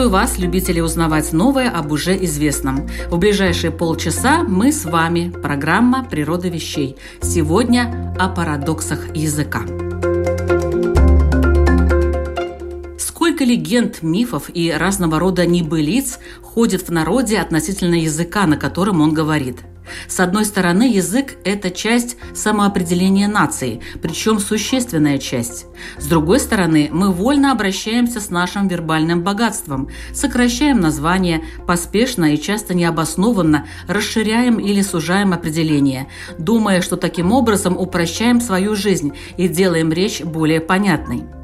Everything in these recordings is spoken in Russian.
Приветствую вас, любители узнавать новое об уже известном. В ближайшие полчаса мы с вами. Программа «Природа вещей». Сегодня о парадоксах языка. Сколько легенд, мифов и разного рода небылиц ходит в народе относительно языка, на котором он говорит – с одной стороны, язык – это часть самоопределения нации, причем существенная часть. С другой стороны, мы вольно обращаемся с нашим вербальным богатством, сокращаем названия, поспешно и часто необоснованно расширяем или сужаем определения, думая, что таким образом упрощаем свою жизнь и делаем речь более понятной.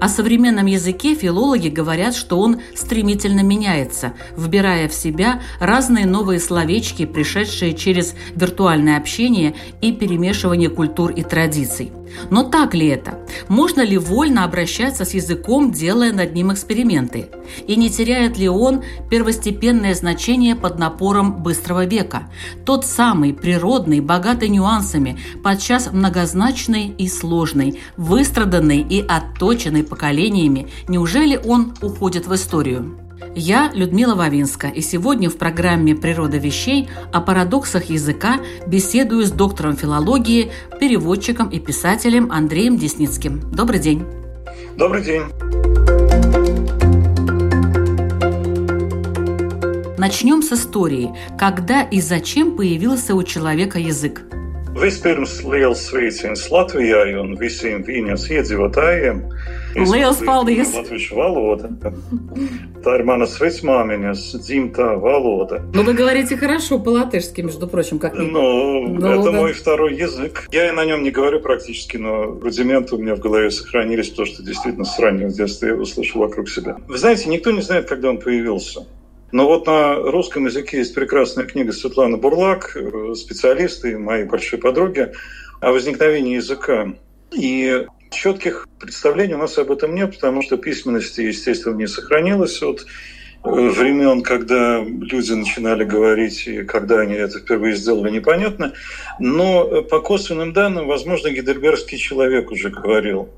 О современном языке филологи говорят, что он стремительно меняется, вбирая в себя разные новые словечки, пришедшие через виртуальное общение и перемешивание культур и традиций. Но так ли это? Можно ли вольно обращаться с языком, делая над ним эксперименты? И не теряет ли он первостепенное значение под напором быстрого века? Тот самый природный, богатый нюансами, подчас многозначный и сложный, выстраданный и отточенный поколениями, неужели он уходит в историю? Я Людмила Вавинска, и сегодня в программе «Природа вещей» о парадоксах языка беседую с доктором филологии, переводчиком и писателем Андреем Десницким. Добрый день. Добрый день. Начнем с истории. Когда и зачем появился у человека язык? Vispirms liels sveiciens Latvijai un visiem viņas iedzīvotājiem. Liels paldies! Latviešu valoda. Tā ir manas vecmāmiņas dzimtā валода. Ну, вы говорите хорошо по-латышски, между прочим, как Ну, ну это мой второй язык. Я и на нем не говорю практически, но рудименты у меня в голове сохранились, потому что действительно с раннего детства я слышу вокруг себя. Вы знаете, никто не знает, когда он появился. Но вот на русском языке есть прекрасная книга Светланы Бурлак, э, специалисты, мои большие подруги, о возникновении языка. И четких представлений у нас об этом нет, потому что письменности, естественно, не сохранилось от э, времен, когда люди начинали говорить, и когда они это впервые сделали, непонятно. Но по косвенным данным, возможно, гидельбергский человек уже говорил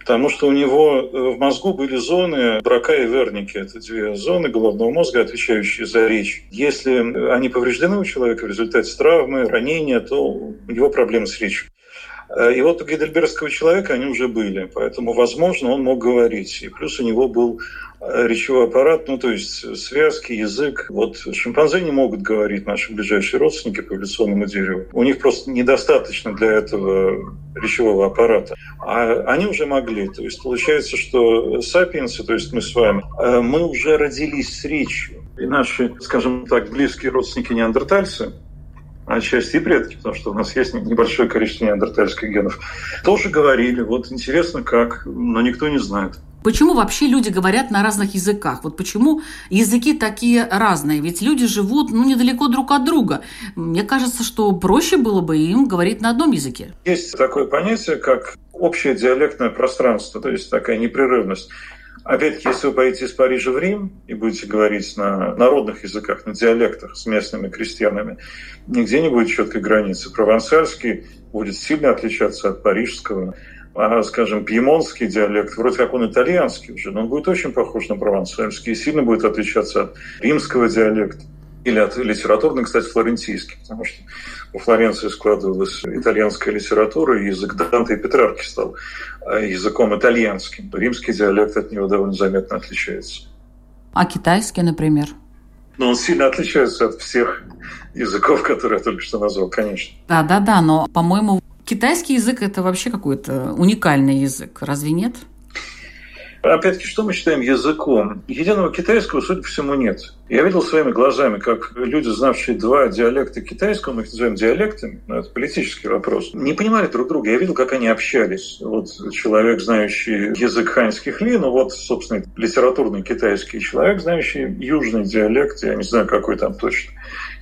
потому что у него э, в мозгу были зоны брака и верники. Это две зоны головного мозга, отвечающие за речь. Если они повреждены у человека в результате травмы, ранения, то у него проблемы с речью. Э, и вот у гейдельбергского человека они уже были, поэтому, возможно, он мог говорить. И плюс у него был речевой аппарат, ну, то есть связки, язык. Вот шимпанзе не могут говорить, наши ближайшие родственники по эволюционному дереву. У них просто недостаточно для этого речевого аппарата. А они уже могли. То есть получается, что сапиенсы, то есть мы с вами, э, мы уже родились с речью. И наши, скажем так, близкие родственники неандертальцы, отчасти и предки, потому что у нас есть небольшое количество неандертальских генов, тоже говорили, вот интересно как, но никто не знает. Почему вообще люди говорят на разных языках? Вот почему языки такие разные? Ведь люди живут ну, недалеко друг от друга. Мне кажется, что проще было бы им говорить на одном языке. Есть такое понятие, как общее диалектное пространство, то есть такая непрерывность. Опять-таки, если вы поедете из Парижа в Рим и будете говорить на народных языках, на диалектах с местными крестьянами, нигде не будет четкой границы. Провансальский будет сильно отличаться от парижского. А, скажем, пьемонский диалект, вроде как он итальянский уже, но он будет очень похож на провансальский и сильно будет отличаться от римского диалекта или от литературной, кстати, флорентийский, потому что у Флоренции складывалась итальянская литература, и язык Данте и Петрарки стал а, языком итальянским. Римский диалект от него довольно заметно отличается. А китайский, например? Но он сильно отличается от всех языков, которые я только что назвал, конечно. Да, да, да, но, по-моему, китайский язык – это вообще какой-то уникальный язык, разве нет? Опять-таки, что мы считаем языком? Единого китайского, судя по всему, нет. Я видел своими глазами, как люди, знавшие два диалекта китайского, мы их называем диалектами, но это политический вопрос, не понимали друг друга. Я видел, как они общались. Вот человек, знающий язык ханьских ли, ну вот, собственно, литературный китайский человек, знающий южный диалект, я не знаю, какой там точно,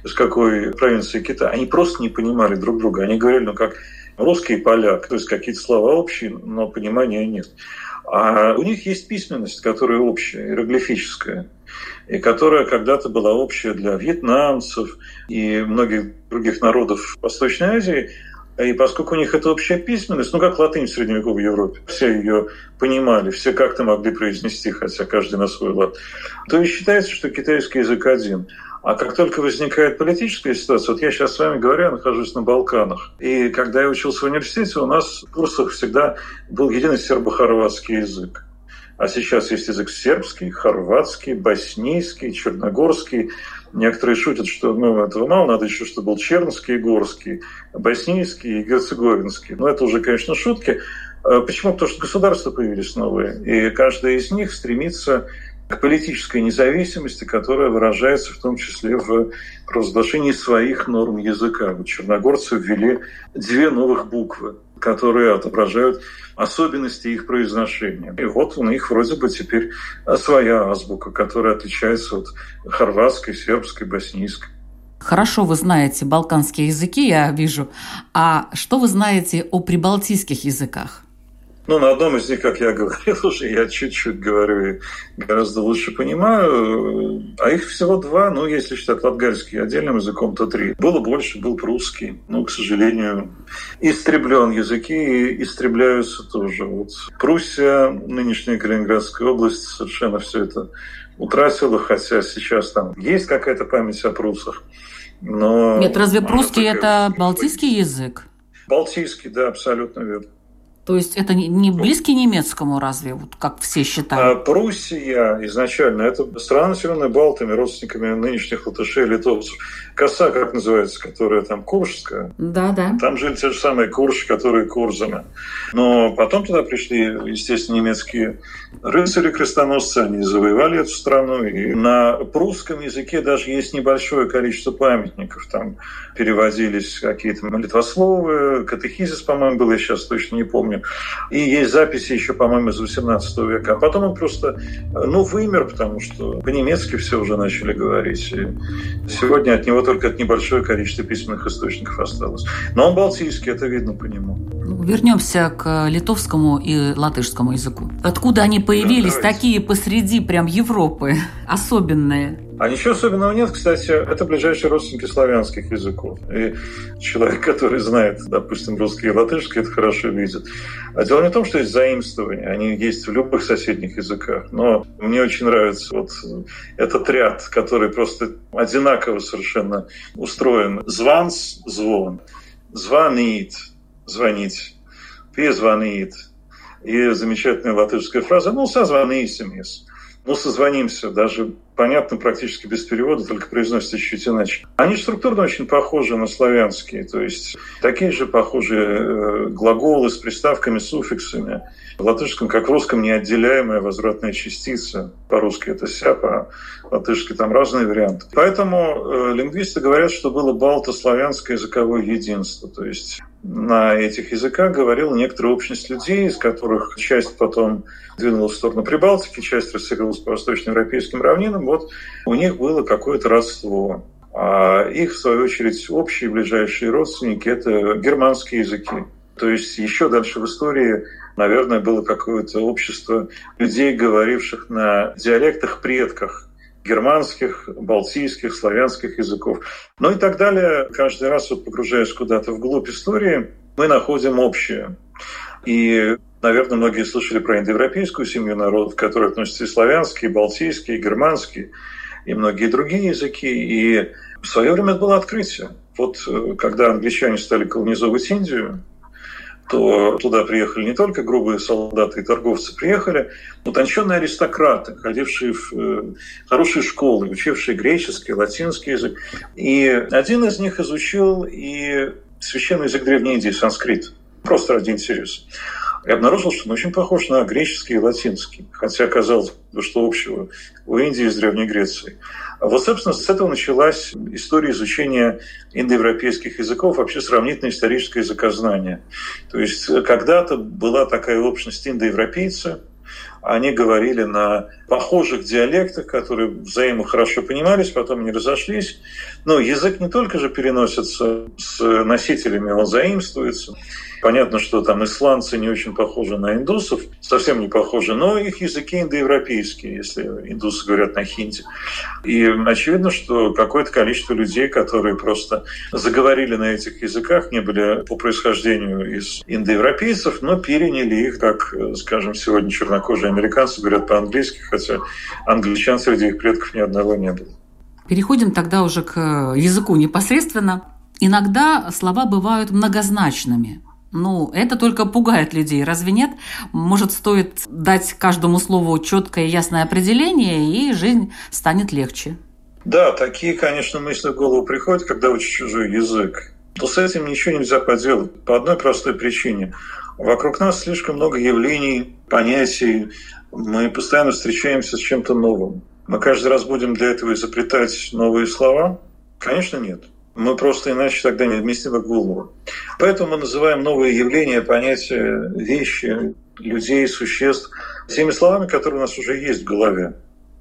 из какой провинции Китая. Они просто не понимали друг друга. Они говорили, ну, как русский и поляк, то есть какие-то слова общие, но понимания нет. А у них есть письменность, которая общая, иероглифическая, и которая когда-то была общая для вьетнамцев и многих других народов Восточной Азии. И поскольку у них это общая письменность, ну как латынь в средневековой Европе, все ее понимали, все как-то могли произнести, хотя каждый на свой лад, то и считается, что китайский язык один. А как только возникает политическая ситуация, вот я сейчас с вами говорю, я нахожусь на Балканах. И когда я учился в университете, у нас в курсах всегда был единый сербо-хорватский язык. А сейчас есть язык сербский, хорватский, боснийский, черногорский. Некоторые шутят, что ну, этого мало, надо еще, чтобы был чернский, горский, боснийский и герцеговинский. Но это уже, конечно, шутки. А почему? Потому что государства появились новые, и каждое из них стремится к политической независимости, которая выражается в том числе в провозглашении своих норм языка. Вот черногорцы ввели две новых буквы, которые отображают особенности их произношения. И вот у них вроде бы теперь своя азбука, которая отличается от хорватской, сербской, боснийской. Хорошо вы знаете балканские языки, я вижу. А что вы знаете о прибалтийских языках? Ну, на одном из них, как я говорил уже, я чуть-чуть говорю и гораздо лучше понимаю. А их всего два, ну, если считать латгальский отдельным языком, то три. Было больше, был прусский. Но, к сожалению, истреблен языки и истребляются тоже. Вот Пруссия, нынешняя Калининградская область, совершенно все это утратила, хотя сейчас там есть какая-то память о прусах. Но Нет, разве прусский – это балтийский язык? Балтийский, да, абсолютно верно. То есть это не близкий немецкому разве, вот как все считают? А Пруссия изначально это страна, населенная балтами, родственниками нынешних латышей и литовцев. Коса, как называется, которая там Куршская. Да, да. Там жили те же самые Курши, которые Курзаны. Но потом туда пришли, естественно, немецкие рыцари-крестоносцы, они завоевали эту страну. И на прусском языке даже есть небольшое количество памятников. Там переводились какие-то молитвословы, катехизис, по-моему, был, я сейчас точно не помню. И есть записи еще, по-моему, из 18 века. А потом он просто, ну, вымер, потому что по-немецки все уже начали говорить. И сегодня от него только небольшое количество письменных источников осталось. Но он балтийский, это видно по нему. Ну, вернемся к литовскому и латышскому языку. Откуда они появились да, такие посреди прям Европы, особенные? А ничего особенного нет, кстати, это ближайшие родственники славянских языков. И человек, который знает, допустим, русский и латышский, это хорошо видит. А дело не в том, что есть заимствования, они есть в любых соседних языках. Но мне очень нравится вот этот ряд, который просто одинаково совершенно устроен. Званс – звон, звонит – звонить, перезвонит. И замечательная латышская фраза «ну, созвонисимис» ну, созвонимся, даже понятно практически без перевода, только произносится чуть иначе. Они структурно очень похожи на славянские, то есть такие же похожие э, глаголы с приставками, суффиксами. В латышском, как в русском, неотделяемая возвратная частица. По-русски это ся, по-латышски там разные варианты. Поэтому э, лингвисты говорят, что было балто-славянское языковое единство. То есть на этих языках говорила некоторая общность людей, из которых часть потом двинулась в сторону Прибалтики, часть рассеялась по восточноевропейским равнинам. Вот у них было какое-то родство. А их, в свою очередь, общие ближайшие родственники – это германские языки. То есть еще дальше в истории, наверное, было какое-то общество людей, говоривших на диалектах предках германских, балтийских, славянских языков. Ну и так далее. Каждый раз, вот погружаясь куда-то вглубь истории, мы находим общее. И, наверное, многие слышали про индоевропейскую семью народов, к которой относятся и славянские, и балтийские, и германские, и многие другие языки. И в свое время это было открытие. Вот э, когда англичане стали колонизовывать Индию, то туда приехали не только грубые солдаты и торговцы, приехали утонченные аристократы, ходившие в э, хорошие школы, учившие греческий, латинский язык. И один из них изучил и священный язык Древней Индии, санскрит, просто ради интереса. и обнаружил, что он очень похож на греческий и латинский, хотя казалось бы, что общего у Индии с Древней Грецией. Вот, собственно, с этого началась история изучения индоевропейских языков, вообще сравнительное историческое языкознание. То есть когда-то была такая общность индоевропейцы, они говорили на похожих диалектах, которые взаимно хорошо понимались, потом не разошлись. Но язык не только же переносится с носителями, он заимствуется. Понятно, что там исландцы не очень похожи на индусов, совсем не похожи, но их языки индоевропейские, если индусы говорят на хинди. И очевидно, что какое-то количество людей, которые просто заговорили на этих языках, не были по происхождению из индоевропейцев, но переняли их, как, скажем, сегодня чернокожие американцы говорят по-английски, хотя англичан среди их предков ни одного не было. Переходим тогда уже к языку непосредственно. Иногда слова бывают многозначными. Ну, это только пугает людей, разве нет? Может, стоит дать каждому слову четкое и ясное определение, и жизнь станет легче. Да, такие, конечно, мысли в голову приходят, когда учишь чужой язык. Но с этим ничего нельзя поделать по одной простой причине. Вокруг нас слишком много явлений, понятий. Мы постоянно встречаемся с чем-то новым. Мы каждый раз будем для этого изобретать новые слова? Конечно, нет. Мы просто иначе тогда не вместим в голову. Поэтому мы называем новые явления, понятия, вещи, людей, существ теми словами, которые у нас уже есть в голове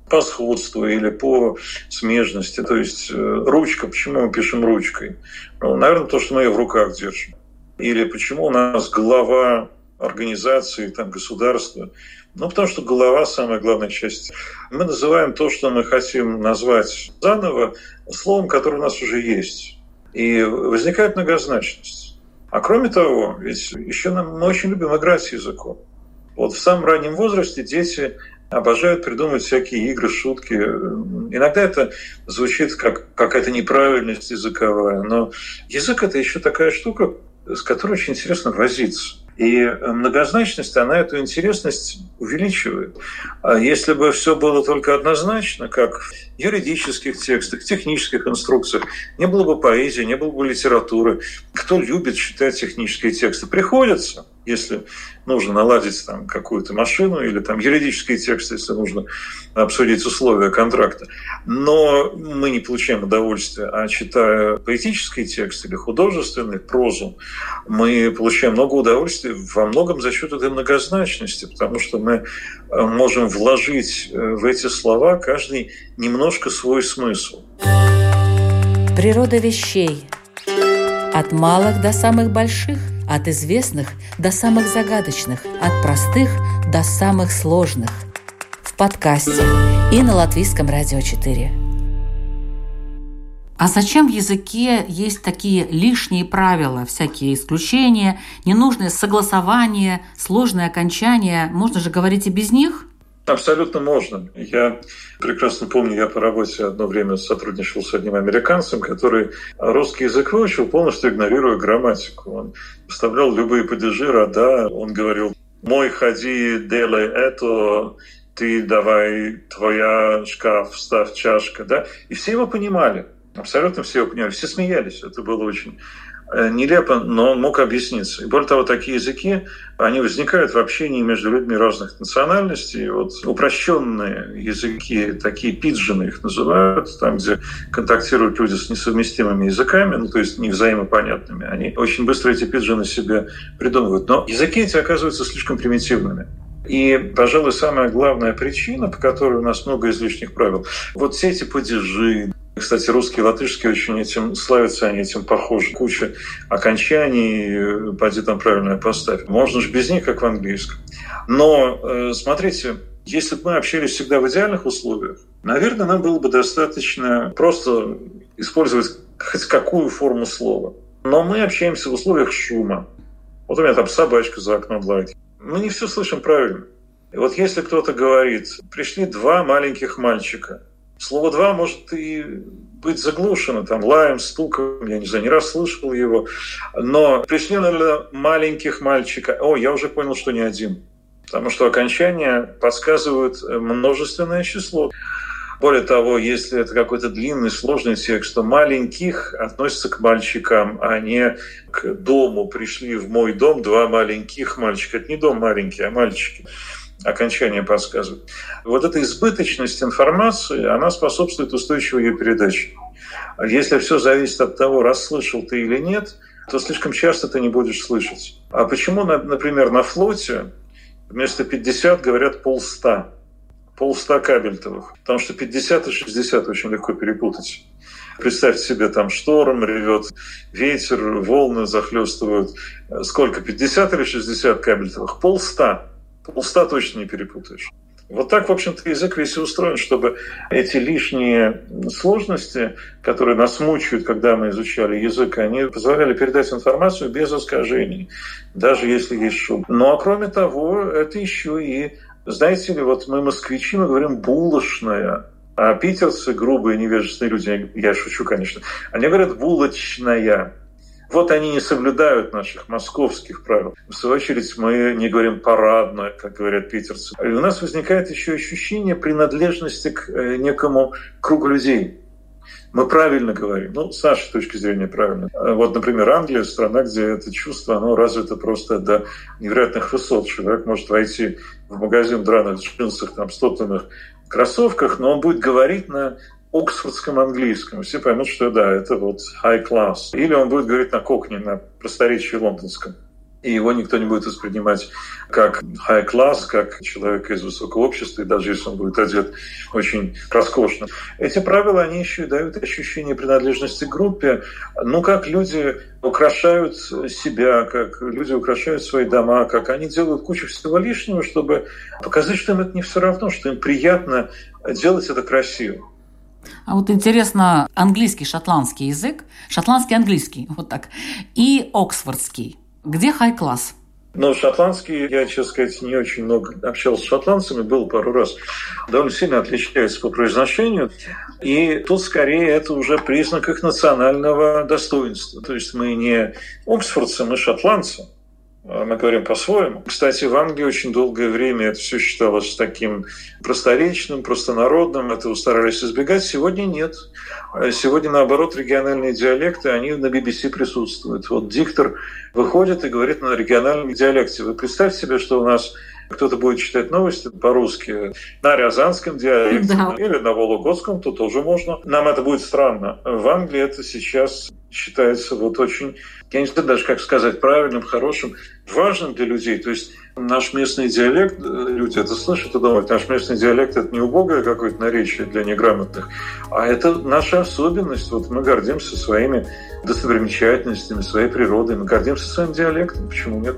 по сходству или по смежности. То есть э, ручка, почему мы пишем ручкой? Ну, наверное, то, что мы ее в руках держим. Или почему у нас голова организации, там, государства. Ну, потому что голова – самая главная часть. Мы называем то, что мы хотим назвать заново, словом, которое у нас уже есть. И возникает многозначность. А кроме того, ведь еще нам, мы очень любим играть с языком. Вот в самом раннем возрасте дети обожают придумывать всякие игры, шутки. Иногда это звучит как какая-то неправильность языковая, но язык – это еще такая штука, с которой очень интересно возиться. И многозначность, она эту интересность увеличивает. А если бы все было только однозначно, как в юридических текстах, технических инструкциях, не было бы поэзии, не было бы литературы. Кто любит читать технические тексты? Приходится – если нужно наладить там какую-то машину или там юридические тексты, если нужно обсудить условия контракта. Но мы не получаем удовольствия, а читая поэтический текст или художественный, прозу, мы получаем много удовольствия во многом за счет этой многозначности, потому что мы э, можем вложить э, в эти слова каждый немножко свой смысл. Природа вещей. От малых до самых больших – от известных до самых загадочных, от простых до самых сложных. В подкасте и на Латвийском радио 4. А зачем в языке есть такие лишние правила, всякие исключения, ненужные согласования, сложные окончания? Можно же говорить и без них? Абсолютно можно. Я прекрасно помню, я по работе одно время сотрудничал с одним американцем, который русский язык выучил, полностью игнорируя грамматику. Он вставлял любые падежи, рода. Он говорил «мой ходи, делай это», ты давай, твоя шкаф, ставь чашка. Да? И все его понимали. Абсолютно все его понимали. Все смеялись. Это было очень нелепо, но он мог объясниться. И более того, такие языки, они возникают в общении между людьми разных национальностей. Вот упрощенные языки, такие пиджины их называют, там, где контактируют люди с несовместимыми языками, ну, то есть не взаимопонятными, они очень быстро эти пиджины себе придумывают. Но языки эти оказываются слишком примитивными. И, пожалуй, самая главная причина, по которой у нас много излишних правил, вот все эти падежи, кстати, русский и латышский очень этим славятся, они этим похожи. Куча окончаний, поди там правильно поставь. Можно же без них, как в английском. Но, э, смотрите, если бы мы общались всегда в идеальных условиях, наверное, нам было бы достаточно просто использовать хоть какую форму слова. Но мы общаемся в условиях шума. Вот у меня там собачка за окном лает. Мы не все слышим правильно. И вот если кто-то говорит, пришли два маленьких мальчика, Слово «два» может и быть заглушено там лаем, стуком, я не знаю, не раз слышал его. Но пришли, наверное, маленьких мальчика. О, я уже понял, что не один. Потому что окончания подсказывают множественное число. Более того, если это какой-то длинный, сложный текст, то маленьких относится к мальчикам, а не к дому. Пришли в мой дом два маленьких мальчика. Это не дом маленький, а мальчики окончание подсказывает. Вот эта избыточность информации, она способствует устойчивой ее передаче. Если все зависит от того, расслышал ты или нет, то слишком часто ты не будешь слышать. А почему, например, на флоте вместо 50 говорят полста? Полста кабельтовых. Потому что 50 и 60 очень легко перепутать. Представьте себе, там шторм ревет, ветер, волны захлестывают. Сколько? 50 или 60 кабельтовых? Полста. Полста точно не перепутаешь. Вот так, в общем-то, язык весь устроен, чтобы эти лишние сложности, которые нас мучают, когда мы изучали язык, они позволяли передать информацию без искажений, даже если есть шум. Ну а кроме того, это еще и, знаете ли, вот мы москвичи, мы говорим «булочная», а питерцы, грубые, невежественные люди, я шучу, конечно, они говорят «булочная». Вот они не соблюдают наших московских правил. В свою очередь мы не говорим парадно, как говорят питерцы. И у нас возникает еще ощущение принадлежности к э, некому кругу людей. Мы правильно говорим. Ну, с нашей точки зрения правильно. А вот, например, Англия – страна, где это чувство, оно развито просто до невероятных высот. Человек может войти в магазин драных джинсах, там, стоптанных кроссовках, но он будет говорить на оксфордском английском. Все поймут, что да, это вот high class. Или он будет говорить на кокне, на просторечии лондонском. И его никто не будет воспринимать как high class, как человека из высокого общества, и даже если он будет одет очень роскошно. Эти правила, они еще и дают ощущение принадлежности к группе. Ну, как люди украшают себя, как люди украшают свои дома, как они делают кучу всего лишнего, чтобы показать, что им это не все равно, что им приятно делать это красиво. А вот интересно, английский, шотландский язык, шотландский, английский, вот так, и оксфордский. Где хай-класс? Но шотландский, я, честно сказать, не очень много общался с шотландцами, был пару раз. Довольно сильно отличается по произношению. И тут скорее это уже признак их национального достоинства. То есть мы не оксфордцы, мы шотландцы. А мы говорим по-своему. Кстати, в Англии очень долгое время это все считалось таким просторечным, простонародным, этого старались избегать. Сегодня нет. Сегодня, наоборот, региональные диалекты, они на BBC присутствуют. Вот диктор выходит и говорит на региональном диалекте. Вы представьте себе, что у нас кто-то будет читать новости по-русски на рязанском диалекте да. или на вологодском, то тоже можно. Нам это будет странно. В Англии это сейчас считается вот очень, я не знаю даже как сказать, правильным, хорошим, важным для людей. То есть наш местный диалект, люди это слышат и думают, наш местный диалект это не убогое какое-то наречие для неграмотных, а это наша особенность. Вот мы гордимся своими достопримечательностями, своей природой, мы гордимся своим диалектом. Почему нет?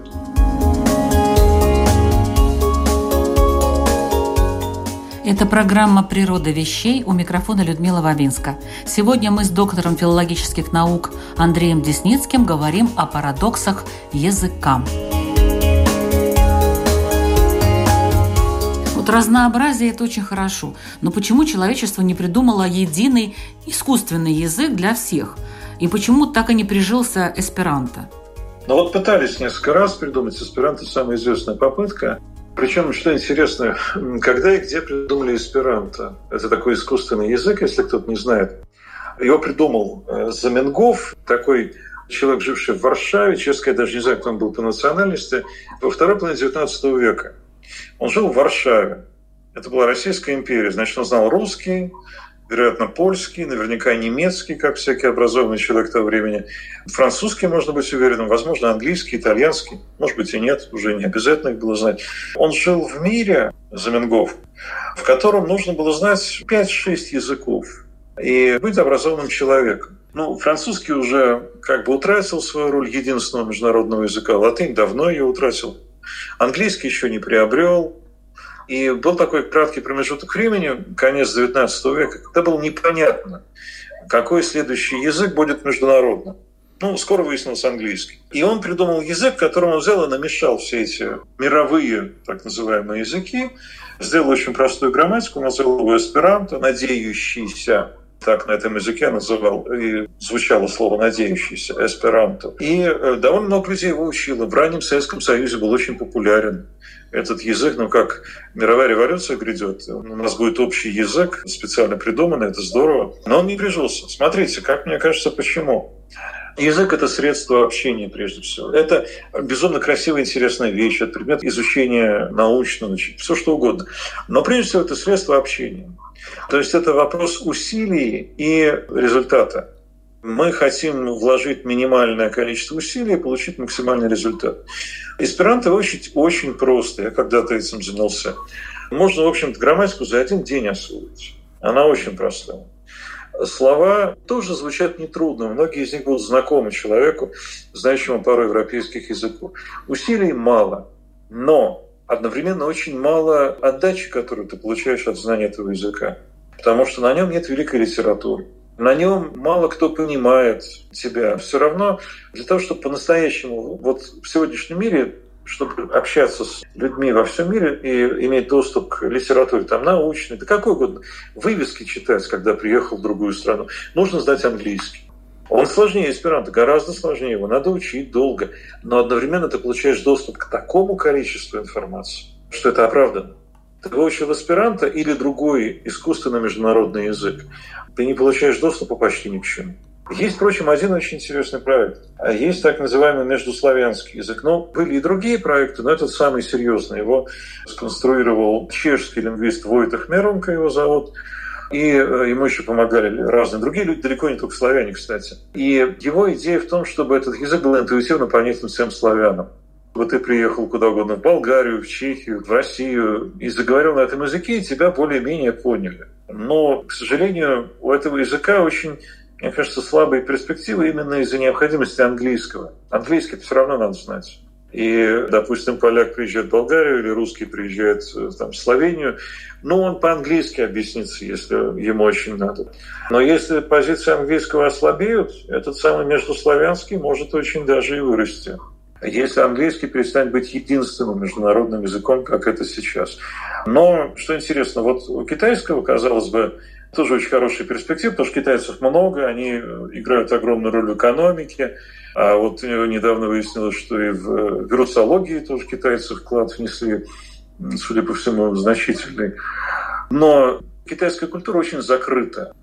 Это программа «Природа вещей» у микрофона Людмила Вавинска. Сегодня мы с доктором филологических наук Андреем Десницким говорим о парадоксах языка. Вот разнообразие – это очень хорошо. Но почему человечество не придумало единый искусственный язык для всех? И почему так и не прижился эсперанто? Ну вот пытались несколько раз придумать эсперанто, самая известная попытка. Причем, что интересно, когда и где придумали эсперанто? Это такой искусственный язык, если кто-то не знает. Его придумал э, Заменгов, такой человек, живший в Варшаве, честно я даже не знаю, кто он был по национальности, во второй половине XIX века. Он жил в Варшаве. Это была Российская империя. Значит, он знал русский, вероятно, польский, наверняка немецкий, как всякий образованный человек того времени. Французский, можно быть уверенным, возможно, английский, итальянский, может быть и нет, уже не обязательно их было знать. Он жил в мире, Заменгов, в котором нужно было знать 5-6 языков и быть образованным человеком. Ну, французский уже как бы утратил свою роль единственного международного языка, латынь давно ее утратил. Английский еще не приобрел, и был такой краткий промежуток времени, конец XIX века, когда было непонятно, какой следующий язык будет международным. Ну, скоро выяснился английский. И он придумал язык, которым он взял и намешал все эти мировые, так называемые языки, сделал очень простую грамматику, назвал его эсперанто, надеющийся так на этом языке называл, и звучало слово «надеющийся», эсперанто. И э, довольно много людей его учило. В раннем Советском Союзе был очень популярен этот язык, ну как мировая революция грядет, у нас будет общий язык, специально придуманный, это здорово. Но он не прижился. Смотрите, как мне кажется, почему. Язык – это средство общения, прежде всего. Это безумно красивая, интересная вещь, это предмет изучения научного, все что угодно. Но прежде всего это средство общения. То есть это вопрос усилий и результата. Мы хотим вложить минимальное количество усилий и получить максимальный результат. Эсперанто очень, очень просто. Я когда-то этим занялся. Можно, в общем-то, грамматику за один день освоить. Она очень простая. Слова тоже звучат нетрудно. Многие из них будут знакомы человеку, знающему пару европейских языков. Усилий мало, но одновременно очень мало отдачи, которую ты получаешь от знания этого языка. Потому что на нем нет великой литературы. На нем мало кто понимает тебя. Все равно для того, чтобы по-настоящему вот в сегодняшнем мире чтобы общаться с людьми во всем мире и иметь доступ к литературе, там научной, да какой угодно, вывески читать, когда приехал в другую страну, нужно знать английский. Он сложнее эсперанто, гораздо сложнее, его надо учить долго, но одновременно ты получаешь доступ к такому количеству информации, что это оправдано. Ты выучил эсперанто или другой искусственный международный язык, ты не получаешь доступа почти ни к чему. Есть, впрочем, один очень интересный проект. Есть так называемый междуславянский язык. Но были и другие проекты, но этот самый серьезный. Его сконструировал чешский лингвист Войтах Мерунка, его зовут. И э, ему еще помогали разные другие люди, далеко не только славяне, кстати. И его идея в том, чтобы этот язык был интуитивно понятен всем славянам. Вот ты приехал куда угодно, в Болгарию, в Чехию, в Россию, и заговорил на этом языке, и тебя более-менее поняли. Но, к сожалению, у этого языка очень мне кажется, слабые перспективы именно из-за необходимости английского. Английский все равно надо знать. И, допустим, поляк приезжает в Болгарию или русский приезжает э, там, в Словению, ну, он по-английски объяснится, если ему очень надо. Но если позиции английского ослабеют, этот самый междуславянский может очень даже и вырасти. Если английский перестанет быть единственным международным языком, как это сейчас. Но, что интересно, вот у китайского, казалось бы, тоже очень хорошие перспективы, потому что китайцев много, они играют огромную роль в экономике. А вот недавно выяснилось, что и в вирусологии тоже китайцы вклад внесли, судя по всему, значительный. Но китайская культура очень закрыта.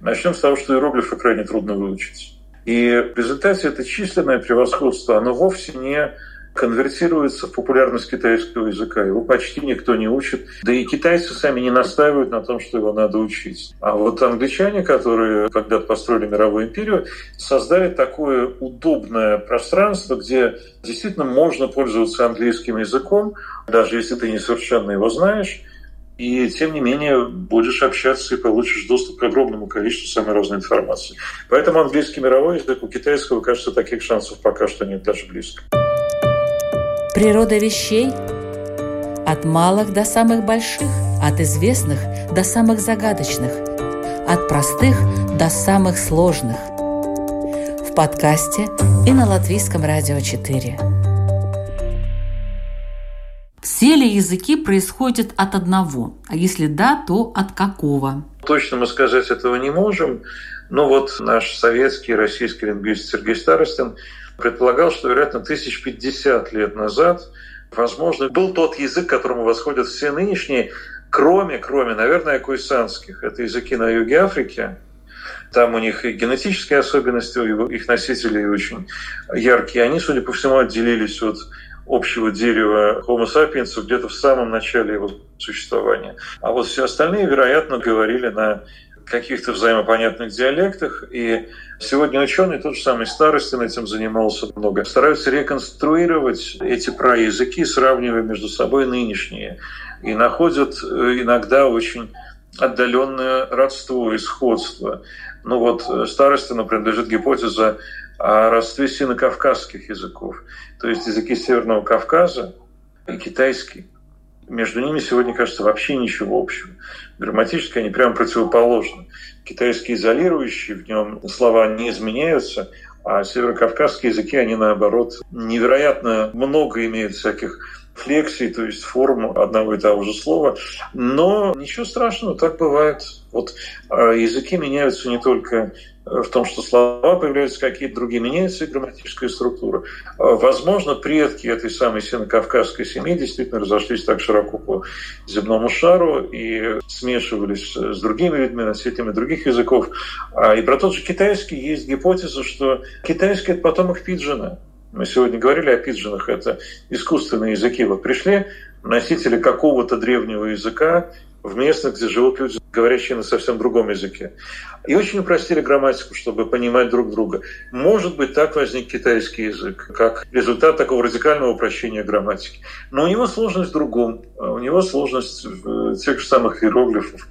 Начнем с того, что иероглифы крайне трудно выучить. И в результате это численное превосходство, оно вовсе не конвертируется в популярность китайского языка. Его почти никто не учит. Да и китайцы сами не настаивают на том, что его надо учить. А вот англичане, которые когда-то построили мировую империю, создали такое удобное пространство, где действительно можно пользоваться английским языком, даже если ты не совершенно его знаешь, и тем не менее будешь общаться и получишь доступ к огромному количеству самой разной информации. Поэтому английский мировой язык у китайского, кажется, таких шансов пока что нет даже близко. Природа вещей от малых до самых больших, от известных до самых загадочных, от простых до самых сложных. В подкасте и на Латвийском радио 4. Все ли языки происходят от одного? А если да, то от какого? Точно мы сказать этого не можем. Но вот наш советский российский лингвист Сергей Старостин предполагал, что, вероятно, тысяч пятьдесят лет назад, возможно, был тот язык, к которому восходят все нынешние, кроме, кроме, наверное, куйсанских. Это языки на юге Африки. Там у них и генетические особенности, их носителей очень яркие. Они, судя по всему, отделились от общего дерева Homo sapiens где-то в самом начале его существования. А вот все остальные, вероятно, говорили на каких-то взаимопонятных диалектах. И сегодня ученые, тот же самый Старостин этим занимался много, стараются реконструировать эти праязыки, сравнивая между собой нынешние. И находят э, иногда очень отдаленное родство и сходство. Ну вот э, Старостину принадлежит гипотеза о родстве сино-кавказских языков. То есть языки Северного Кавказа и китайский между ними сегодня, кажется, вообще ничего общего. Грамматически они прямо противоположны. Китайский изолирующий, в нем слова не изменяются, а северокавказские языки, они наоборот невероятно много имеют всяких флексий, то есть форму одного и того же слова. Но ничего страшного, так бывает. Вот а, языки меняются не только в том, что слова появляются какие-то другие, меняется и грамматическая структура. А, возможно, предки этой самой сино-кавказской семьи действительно разошлись так широко по земному шару и смешивались с другими людьми, носителями других языков. А, и про тот же китайский есть гипотеза, что китайский – это потомок пиджина. Мы сегодня говорили о пиджинах, это искусственные языки. Вот пришли носители какого-то древнего языка в местах, где живут люди, говорящие на совсем другом языке. И очень упростили грамматику, чтобы понимать друг друга. Может быть, так возник китайский язык, как результат такого радикального упрощения грамматики. Но у него сложность в другом. У него сложность в тех же самых иероглифах.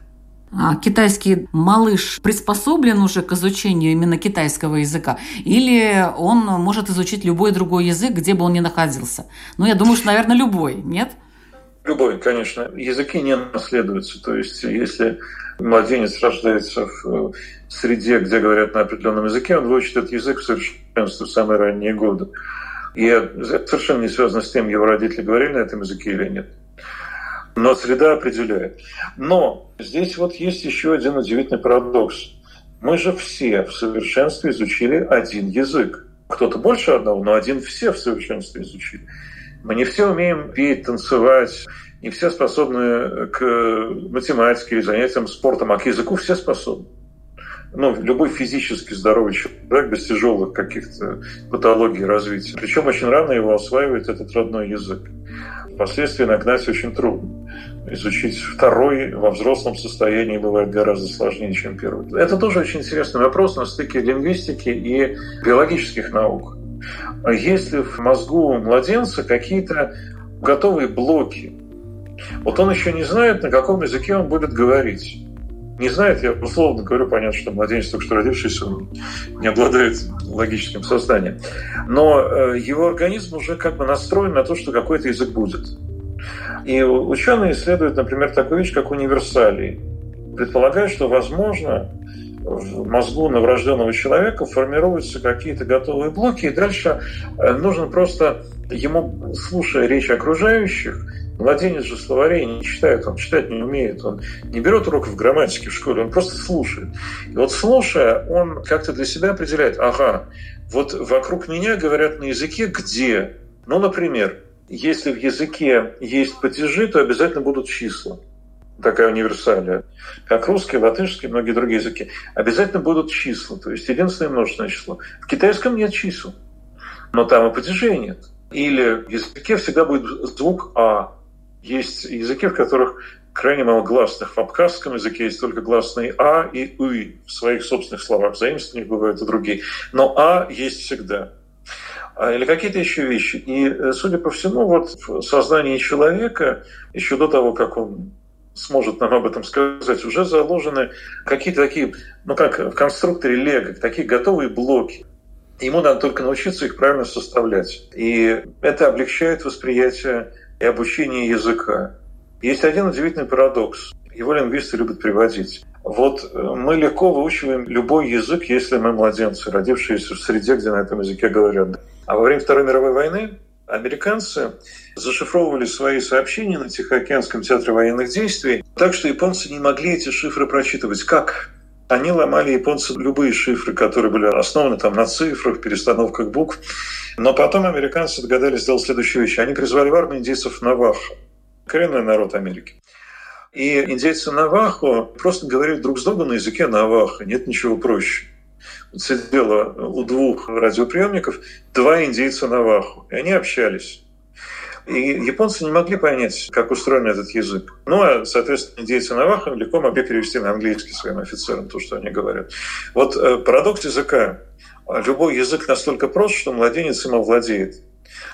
А китайский малыш приспособлен уже к изучению именно китайского языка? Или он может изучить любой другой язык, где бы он ни находился? Ну, я думаю, что, наверное, любой, нет? Любой, конечно. Языки не наследуются. То есть, если младенец рождается в среде, где говорят на определенном языке, он выучит этот язык в совершенстве в самые ранние годы. И это совершенно не связано с тем, его родители говорили на этом языке или нет. Но среда определяет. Но здесь вот есть еще один удивительный парадокс. Мы же все в совершенстве изучили один язык. Кто-то больше одного, но один все в совершенстве изучили. Мы не все умеем петь, танцевать, не все способны к математике или занятиям спортом, а к языку все способны. Ну, любой физически здоровый человек без тяжелых каких-то патологий развития. Причем очень рано его осваивает этот родной язык. Впоследствии нагнать очень трудно. Изучить второй во взрослом состоянии бывает гораздо сложнее, чем первый. Это тоже очень интересный вопрос на стыке лингвистики и биологических наук. А если в мозгу младенца какие-то готовые блоки, вот он еще не знает, на каком языке он будет говорить. Не знает, я условно говорю, понятно, что младенец, только что родившийся, он не обладает логическим созданием. Но э, его организм уже как бы настроен на то, что какой-то язык будет. И ученые исследуют, например, такую вещь, как универсалии. Предполагают, что, возможно, в мозгу новорожденного человека формируются какие-то готовые блоки, и дальше э, нужно просто ему, слушая речь окружающих, Младенец же словарей не читает, он читать не умеет, он не берет уроков грамматики в школе, он просто слушает. И вот слушая, он как-то для себя определяет, ага, вот вокруг меня говорят на языке где? Ну, например, если в языке есть падежи, то обязательно будут числа такая универсалия, как русский, латышский, многие другие языки, обязательно будут числа, то есть единственное множественное число. В китайском нет чисел, но там и падежей нет. Или в языке всегда будет звук «а». Есть языки, в которых крайне мало гласных. В абхазском языке есть только гласные «а» и «ы» в своих собственных словах. Заимствования бывают и другие. Но «а» есть всегда. А, или какие-то еще вещи. И, э, судя по всему, вот в сознании человека, еще до того, как он сможет нам об этом сказать, уже заложены какие-то такие, ну как в конструкторе Лего, такие готовые блоки. Ему надо только научиться их правильно составлять. И это облегчает восприятие и обучение языка. Есть один удивительный парадокс. Его лингвисты любят приводить. Вот э, мы легко выучиваем любой язык, если мы младенцы, родившиеся в среде, где на этом языке говорят. А во время Второй мировой войны американцы зашифровывали свои сообщения на Тихоокеанском театре военных действий так, что японцы не могли эти шифры прочитывать. Как? Они ломали японцы любые шифры, которые были основаны там на цифрах, перестановках букв. Но потом американцы догадались сделать следующую вещь. Они призвали в армию индейцев Навахо, коренной народ Америки. И индейцы Навахо просто говорили друг с другом на языке Навахо. Нет ничего проще. Сидело у двух радиоприемников два индейца Навахо. И они общались. И японцы не могли понять, как устроен этот язык. Ну, а, соответственно, индейцы Навахо легко могли перевести на английский своим офицерам то, что они говорят. Вот э, парадокс языка. Любой язык настолько прост, что младенец им овладеет.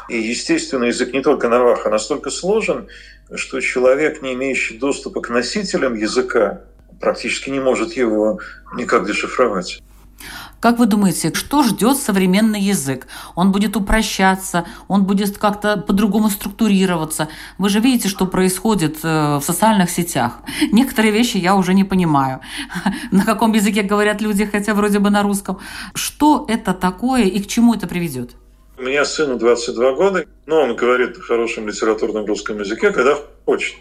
И, естественно, язык не только Наваха, настолько сложен, что человек, не имеющий доступа к носителям языка, практически не может его никак дешифровать. Как вы думаете, что ждет современный язык? Он будет упрощаться, он будет как-то по-другому структурироваться. Вы же видите, что происходит э, в социальных сетях. Некоторые вещи я уже не понимаю. На каком языке говорят люди, хотя вроде бы на русском. Что это такое и к чему это приведет? У меня сыну 22 года, но он говорит на хорошем литературном русском языке, когда хочет.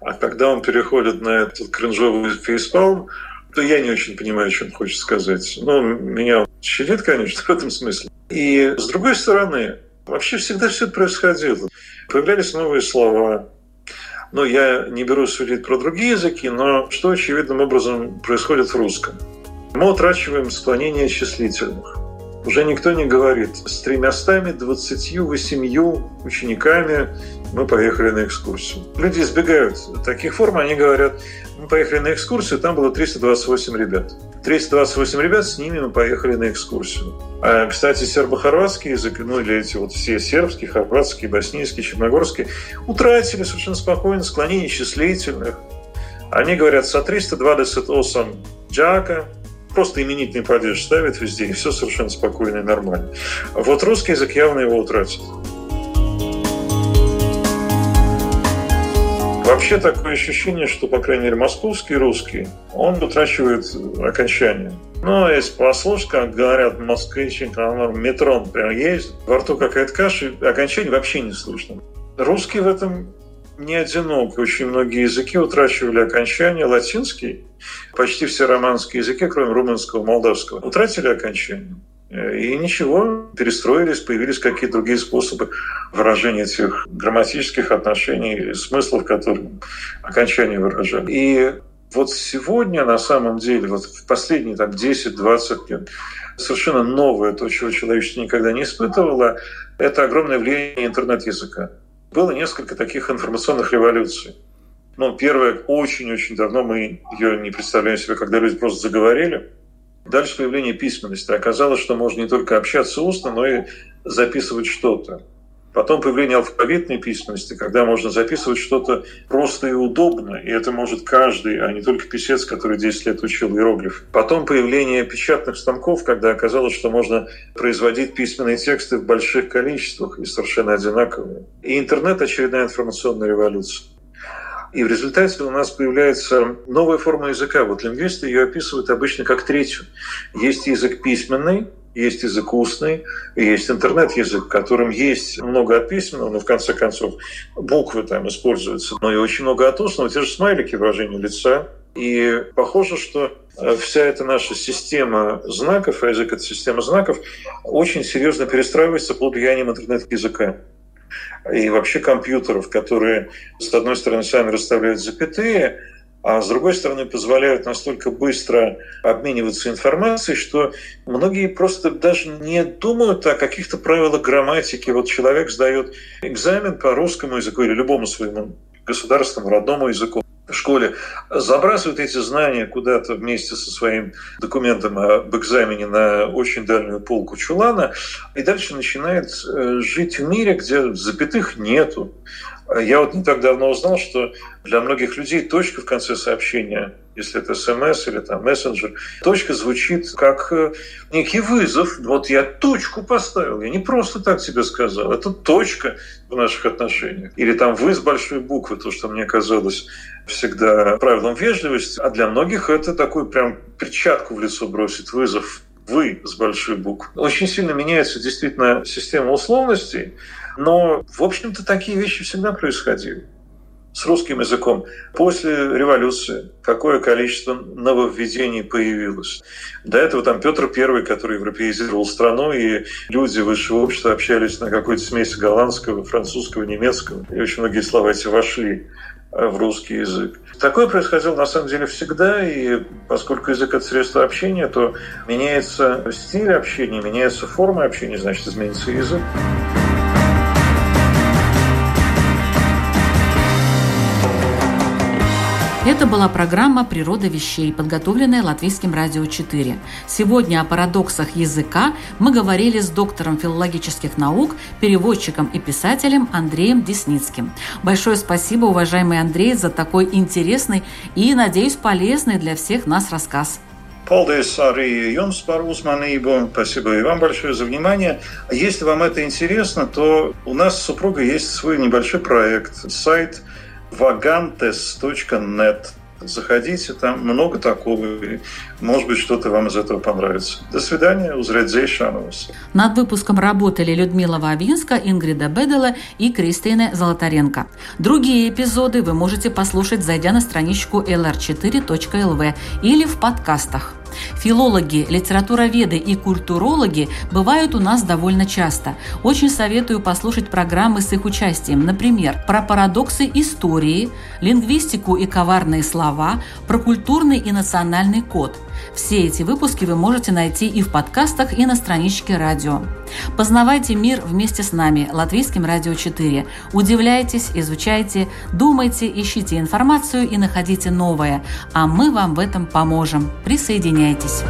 А когда он переходит на этот кринжовый фейспалм, то я не очень понимаю, что он хочет сказать. Ну, меня щадит, конечно, в этом смысле. И с другой стороны, вообще всегда все это происходило. Появлялись новые слова. Но я не берусь судить про другие языки, но что очевидным образом происходит в русском. Мы утрачиваем склонение числительных. Уже никто не говорит, с тремястами двадцатью восемью учениками мы поехали на экскурсию. Люди избегают таких форм, они говорят, мы поехали на экскурсию, там было 328 ребят. 328 ребят, с ними мы поехали на экскурсию. А, кстати, сербо-хорватский язык, ну или эти вот все сербский, хорватский, боснийский, черногорский, утратили совершенно спокойно склонение числительных. Они говорят, со 328 джака, просто именительный падеж ставит везде, и все совершенно спокойно и нормально. Вот русский язык явно его утратит. Вообще такое ощущение, что, по крайней мере, московский русский, он утрачивает окончание. Но если послушать, как говорят москвичи, когда метро прям есть, во рту какая-то каша, окончание вообще не слышно. Русский в этом не одинок. Очень многие языки утрачивали окончание. Латинский, почти все романские языки, кроме румынского, молдавского, утратили окончание. И ничего, перестроились, появились какие-то другие способы выражения этих грамматических отношений, смыслов, которые окончание выражали. И вот сегодня, на самом деле, вот в последние там, 10-20 лет, совершенно новое, то, чего человечество никогда не испытывало, это огромное влияние интернет-языка было несколько таких информационных революций. Ну, первая очень-очень давно, мы ее не представляем себе, когда люди просто заговорили. Дальше появление письменности. Оказалось, что можно не только общаться устно, но и записывать что-то. Потом появление алфавитной письменности, когда можно записывать что-то просто и удобно, и это может каждый, а не только писец, который 10 лет учил иероглиф. Потом появление печатных станков, когда оказалось, что можно производить письменные тексты в больших количествах и совершенно одинаковые. И интернет – очередная информационная революция. И в результате у нас появляется новая форма языка. Вот лингвисты ее описывают обычно как третью. Есть язык письменный, есть язык устный, есть интернет-язык, в котором есть много от письменного, но в конце концов буквы там используются, но и очень много от устного, те же смайлики, выражение лица. И похоже, что э, вся эта наша система знаков, а язык — это система знаков, очень серьезно перестраивается под влиянием интернет-языка и вообще компьютеров, которые, с одной стороны, сами расставляют запятые, а с другой стороны позволяют настолько быстро обмениваться информацией, что многие просто даже не думают о каких-то правилах грамматики. Вот человек сдает экзамен по русскому языку или любому своему государственному родному языку в школе, забрасывает эти знания куда-то вместе со своим документом об экзамене на очень дальнюю полку чулана, и дальше начинает э, жить в мире, где запятых нету, я вот не так давно узнал, что для многих людей точка в конце сообщения, если это смс или там мессенджер, точка звучит как э, некий вызов. Вот я точку поставил, я не просто так тебе сказал, это точка в наших отношениях. Или там вы с большой буквы, то, что мне казалось всегда правилом вежливости, а для многих это такой прям перчатку в лицо бросит вызов вы с большой буквы. Очень сильно меняется действительно система условностей, но, в общем-то, такие вещи всегда происходили с русским языком. После революции какое количество нововведений появилось. До этого там Петр I, который европеизировал страну, и люди высшего общества общались на какой-то смеси голландского, французского, немецкого. И очень многие слова эти вошли в русский язык. Такое происходило на самом деле всегда, и поскольку язык – это средство общения, то меняется стиль общения, меняется форма общения, значит, изменится язык. Это была программа «Природа вещей», подготовленная Латвийским радио 4. Сегодня о парадоксах языка мы говорили с доктором филологических наук, переводчиком и писателем Андреем Десницким. Большое спасибо, уважаемый Андрей, за такой интересный и, надеюсь, полезный для всех нас рассказ. Paldies arī jums par uzmanību. Спасибо и вам большое за внимание. Если вам это интересно, то у нас с супругой есть свой небольшой проект, сайт – vagantes.net. Заходите, там много такого. И, может быть, что-то вам из этого понравится. До свидания. Узредзей Шановус. Над выпуском работали Людмила Вавинска, Ингрида Бедела и Кристина Золотаренко. Другие эпизоды вы можете послушать, зайдя на страничку lr4.lv или в подкастах. Филологи, литературоведы и культурологи бывают у нас довольно часто. Очень советую послушать программы с их участием. Например, про парадоксы истории, лингвистику и коварные слова, про культурный и национальный код – все эти выпуски вы можете найти и в подкастах, и на страничке радио. Познавайте мир вместе с нами, Латвийским радио 4. Удивляйтесь, изучайте, думайте, ищите информацию и находите новое. А мы вам в этом поможем. Присоединяйтесь.